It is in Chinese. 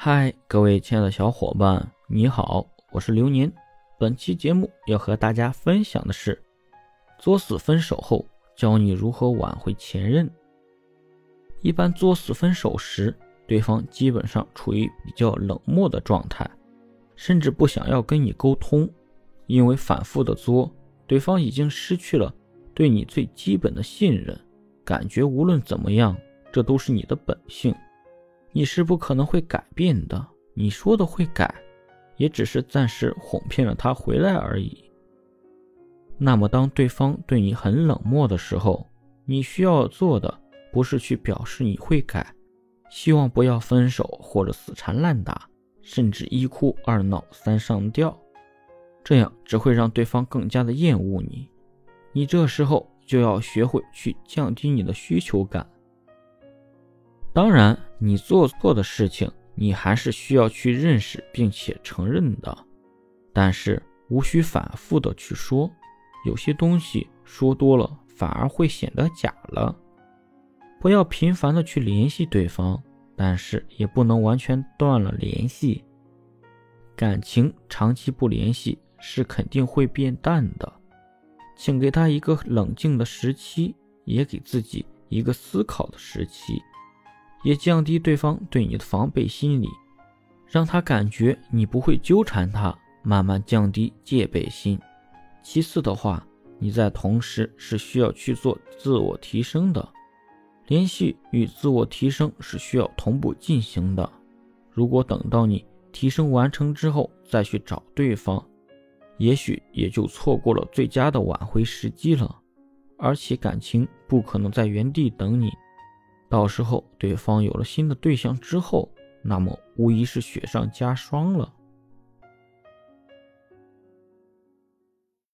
嗨，各位亲爱的小伙伴，你好，我是流年。本期节目要和大家分享的是，作死分手后教你如何挽回前任。一般作死分手时，对方基本上处于比较冷漠的状态，甚至不想要跟你沟通，因为反复的作，对方已经失去了对你最基本的信任，感觉无论怎么样，这都是你的本性。你是不可能会改变的。你说的会改，也只是暂时哄骗了他回来而已。那么，当对方对你很冷漠的时候，你需要做的不是去表示你会改，希望不要分手或者死缠烂打，甚至一哭二闹三上吊，这样只会让对方更加的厌恶你。你这时候就要学会去降低你的需求感。当然，你做错的事情，你还是需要去认识并且承认的，但是无需反复的去说，有些东西说多了反而会显得假了。不要频繁的去联系对方，但是也不能完全断了联系。感情长期不联系是肯定会变淡的，请给他一个冷静的时期，也给自己一个思考的时期。也降低对方对你的防备心理，让他感觉你不会纠缠他，慢慢降低戒备心。其次的话，你在同时是需要去做自我提升的，联系与自我提升是需要同步进行的。如果等到你提升完成之后再去找对方，也许也就错过了最佳的挽回时机了，而且感情不可能在原地等你。到时候对方有了新的对象之后，那么无疑是雪上加霜了。